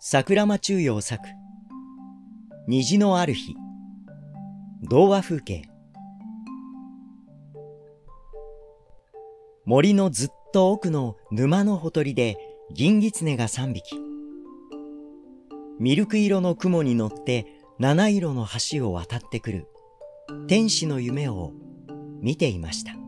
桜間中陽作。虹のある日。童話風景。森のずっと奥の沼のほとりで銀狐が三匹。ミルク色の雲に乗って七色の橋を渡ってくる天使の夢を見ていました。